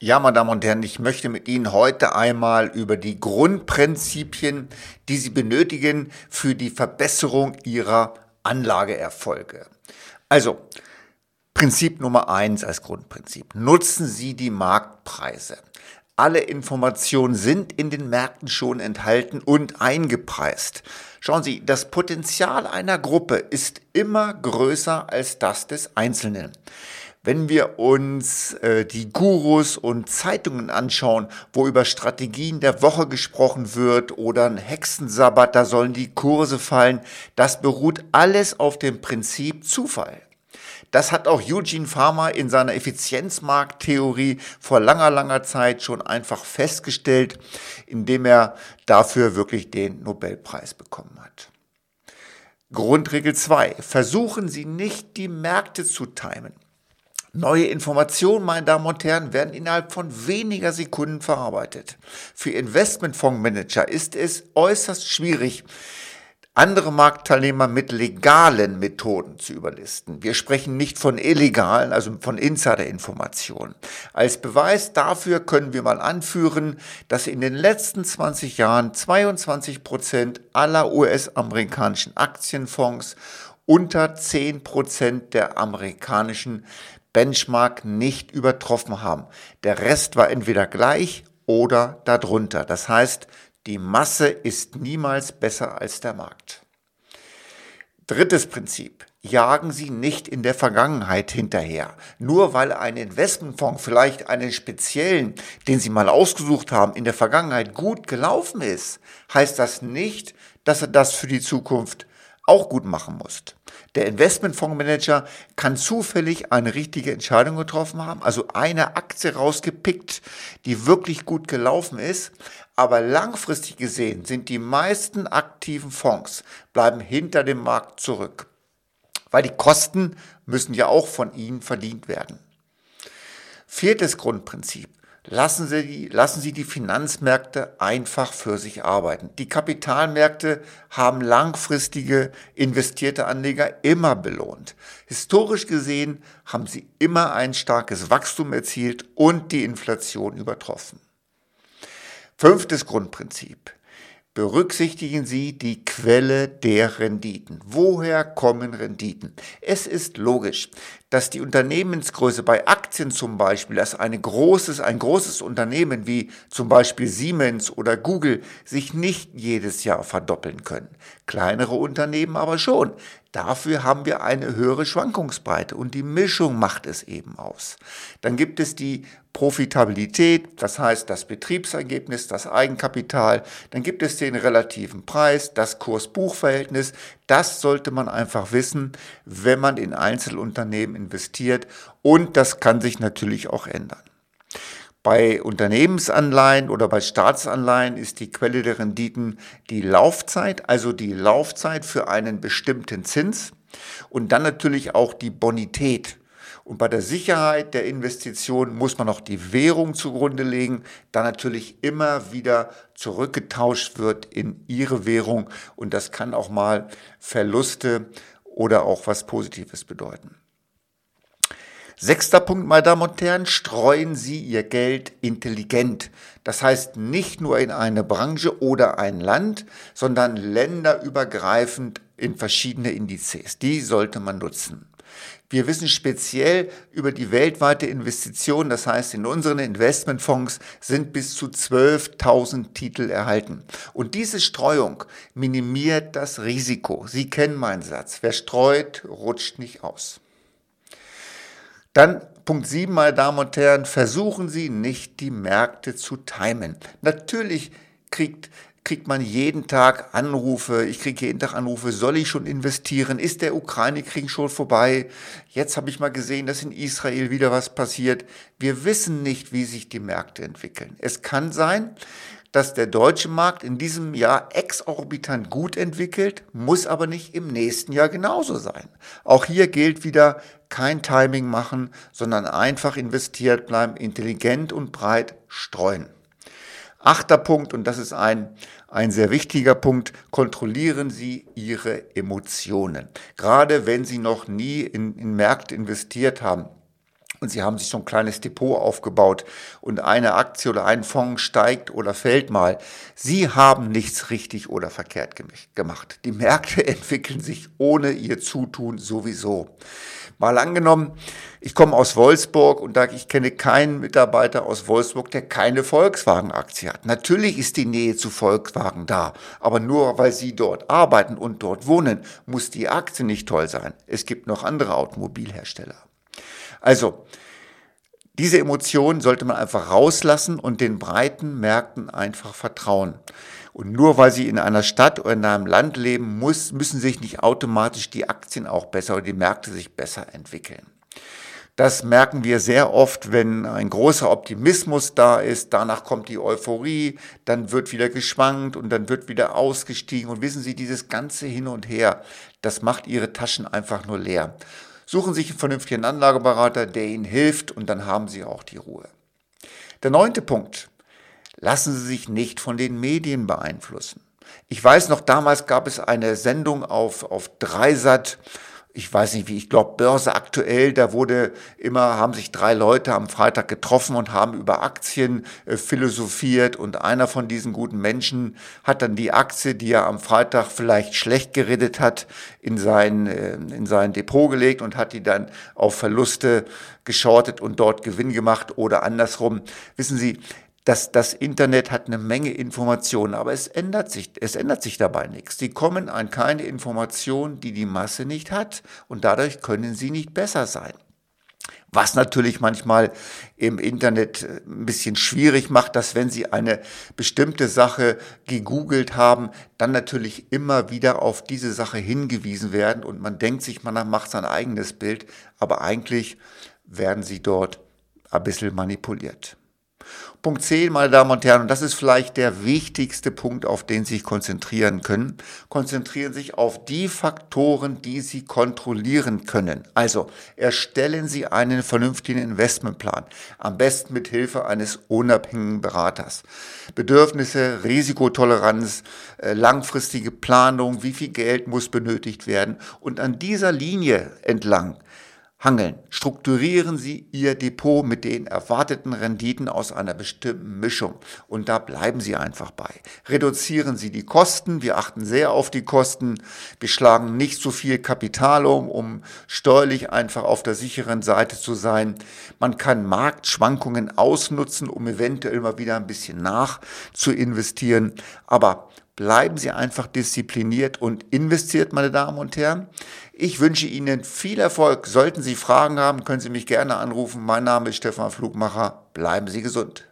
Ja, meine Damen und Herren, ich möchte mit Ihnen heute einmal über die Grundprinzipien, die Sie benötigen für die Verbesserung Ihrer Anlageerfolge. Also, Prinzip Nummer eins als Grundprinzip. Nutzen Sie die Marktpreise. Alle Informationen sind in den Märkten schon enthalten und eingepreist. Schauen Sie, das Potenzial einer Gruppe ist immer größer als das des Einzelnen. Wenn wir uns äh, die Gurus und Zeitungen anschauen, wo über Strategien der Woche gesprochen wird oder ein Hexensabbat, da sollen die Kurse fallen, das beruht alles auf dem Prinzip Zufall. Das hat auch Eugene Farmer in seiner Effizienzmarkttheorie vor langer, langer Zeit schon einfach festgestellt, indem er dafür wirklich den Nobelpreis bekommen hat. Grundregel 2. Versuchen Sie nicht, die Märkte zu timen. Neue Informationen, meine Damen und Herren, werden innerhalb von weniger Sekunden verarbeitet. Für Investmentfondsmanager ist es äußerst schwierig, andere Marktteilnehmer mit legalen Methoden zu überlisten. Wir sprechen nicht von illegalen, also von Insiderinformationen. Als Beweis dafür können wir mal anführen, dass in den letzten 20 Jahren 22 Prozent aller US-amerikanischen Aktienfonds unter 10 Prozent der amerikanischen Benchmark nicht übertroffen haben. Der Rest war entweder gleich oder darunter. Das heißt, die Masse ist niemals besser als der Markt. Drittes Prinzip. Jagen Sie nicht in der Vergangenheit hinterher. Nur weil ein Investmentfonds vielleicht einen speziellen, den Sie mal ausgesucht haben, in der Vergangenheit gut gelaufen ist, heißt das nicht, dass er das für die Zukunft auch gut machen muss. Der Investmentfondsmanager kann zufällig eine richtige Entscheidung getroffen haben, also eine Aktie rausgepickt, die wirklich gut gelaufen ist. Aber langfristig gesehen sind die meisten aktiven Fonds bleiben hinter dem Markt zurück, weil die Kosten müssen ja auch von ihnen verdient werden. Viertes Grundprinzip. Lassen Sie, die, lassen Sie die Finanzmärkte einfach für sich arbeiten. Die Kapitalmärkte haben langfristige investierte Anleger immer belohnt. Historisch gesehen haben sie immer ein starkes Wachstum erzielt und die Inflation übertroffen. Fünftes Grundprinzip. Berücksichtigen Sie die Quelle der Renditen. Woher kommen Renditen? Es ist logisch, dass die Unternehmensgröße bei Aktien zum Beispiel, dass eine großes, ein großes Unternehmen wie zum Beispiel Siemens oder Google sich nicht jedes Jahr verdoppeln können. Kleinere Unternehmen aber schon. Dafür haben wir eine höhere Schwankungsbreite und die Mischung macht es eben aus. Dann gibt es die Profitabilität, das heißt das Betriebsergebnis, das Eigenkapital. Dann gibt es den relativen Preis, das Kurs-Buch-Verhältnis. Das sollte man einfach wissen, wenn man in Einzelunternehmen investiert und das kann sich natürlich auch ändern. Bei Unternehmensanleihen oder bei Staatsanleihen ist die Quelle der Renditen die Laufzeit, also die Laufzeit für einen bestimmten Zins und dann natürlich auch die Bonität. Und bei der Sicherheit der Investition muss man noch die Währung zugrunde legen, da natürlich immer wieder zurückgetauscht wird in ihre Währung und das kann auch mal Verluste oder auch was Positives bedeuten. Sechster Punkt, meine Damen und Herren, streuen Sie Ihr Geld intelligent. Das heißt nicht nur in eine Branche oder ein Land, sondern länderübergreifend in verschiedene Indizes. Die sollte man nutzen. Wir wissen speziell über die weltweite Investition, das heißt in unseren Investmentfonds sind bis zu 12.000 Titel erhalten. Und diese Streuung minimiert das Risiko. Sie kennen meinen Satz, wer streut, rutscht nicht aus. Dann Punkt 7, meine Damen und Herren, versuchen Sie nicht die Märkte zu timen. Natürlich kriegt kriegt man jeden Tag Anrufe, ich kriege jeden Tag Anrufe, soll ich schon investieren? Ist der Ukraine-Krieg schon vorbei? Jetzt habe ich mal gesehen, dass in Israel wieder was passiert. Wir wissen nicht, wie sich die Märkte entwickeln. Es kann sein, dass der deutsche Markt in diesem Jahr exorbitant gut entwickelt, muss aber nicht im nächsten Jahr genauso sein. Auch hier gilt wieder kein Timing machen, sondern einfach investiert bleiben, intelligent und breit streuen. Achter Punkt, und das ist ein, ein sehr wichtiger Punkt, kontrollieren Sie Ihre Emotionen. Gerade wenn Sie noch nie in, in Märkte investiert haben und Sie haben sich so ein kleines Depot aufgebaut und eine Aktie oder ein Fonds steigt oder fällt mal. Sie haben nichts richtig oder verkehrt gemacht. Die Märkte entwickeln sich ohne Ihr Zutun sowieso. Mal angenommen, ich komme aus Wolfsburg und ich kenne keinen Mitarbeiter aus Wolfsburg, der keine Volkswagen-Aktie hat. Natürlich ist die Nähe zu Volkswagen da, aber nur weil Sie dort arbeiten und dort wohnen, muss die Aktie nicht toll sein. Es gibt noch andere Automobilhersteller. Also, diese Emotionen sollte man einfach rauslassen und den breiten Märkten einfach vertrauen. Und nur weil sie in einer Stadt oder in einem Land leben, muss, müssen sich nicht automatisch die Aktien auch besser oder die Märkte sich besser entwickeln. Das merken wir sehr oft, wenn ein großer Optimismus da ist, danach kommt die Euphorie, dann wird wieder geschwankt und dann wird wieder ausgestiegen. Und wissen Sie, dieses ganze Hin und Her, das macht Ihre Taschen einfach nur leer. Suchen Sie sich einen vernünftigen Anlageberater, der Ihnen hilft und dann haben Sie auch die Ruhe. Der neunte Punkt. Lassen Sie sich nicht von den Medien beeinflussen. Ich weiß noch, damals gab es eine Sendung auf, auf Dreisat, ich weiß nicht wie, ich glaube Börse aktuell, da wurde immer, haben sich drei Leute am Freitag getroffen und haben über Aktien äh, philosophiert und einer von diesen guten Menschen hat dann die Aktie, die er am Freitag vielleicht schlecht geredet hat, in sein, äh, in sein Depot gelegt und hat die dann auf Verluste geschortet und dort Gewinn gemacht oder andersrum. Wissen Sie, das, das Internet hat eine Menge Informationen, aber es ändert sich, es ändert sich dabei nichts. Sie kommen an keine Informationen, die die Masse nicht hat und dadurch können sie nicht besser sein. Was natürlich manchmal im Internet ein bisschen schwierig macht, dass wenn Sie eine bestimmte Sache gegoogelt haben, dann natürlich immer wieder auf diese Sache hingewiesen werden und man denkt sich, man macht sein eigenes Bild, aber eigentlich werden Sie dort ein bisschen manipuliert. Punkt 10, meine Damen und Herren, und das ist vielleicht der wichtigste Punkt, auf den Sie sich konzentrieren können. Konzentrieren sich auf die Faktoren, die Sie kontrollieren können. Also erstellen Sie einen vernünftigen Investmentplan. Am besten mit Hilfe eines unabhängigen Beraters. Bedürfnisse, Risikotoleranz, äh, langfristige Planung, wie viel Geld muss benötigt werden. Und an dieser Linie entlang hangeln. Strukturieren Sie Ihr Depot mit den erwarteten Renditen aus einer bestimmten Mischung. Und da bleiben Sie einfach bei. Reduzieren Sie die Kosten. Wir achten sehr auf die Kosten. Wir schlagen nicht so viel Kapital um, um steuerlich einfach auf der sicheren Seite zu sein. Man kann Marktschwankungen ausnutzen, um eventuell mal wieder ein bisschen nach zu investieren. Aber bleiben Sie einfach diszipliniert und investiert, meine Damen und Herren. Ich wünsche Ihnen viel Erfolg. Sollten Sie Fragen haben, können Sie mich gerne anrufen. Mein Name ist Stefan Flugmacher. Bleiben Sie gesund.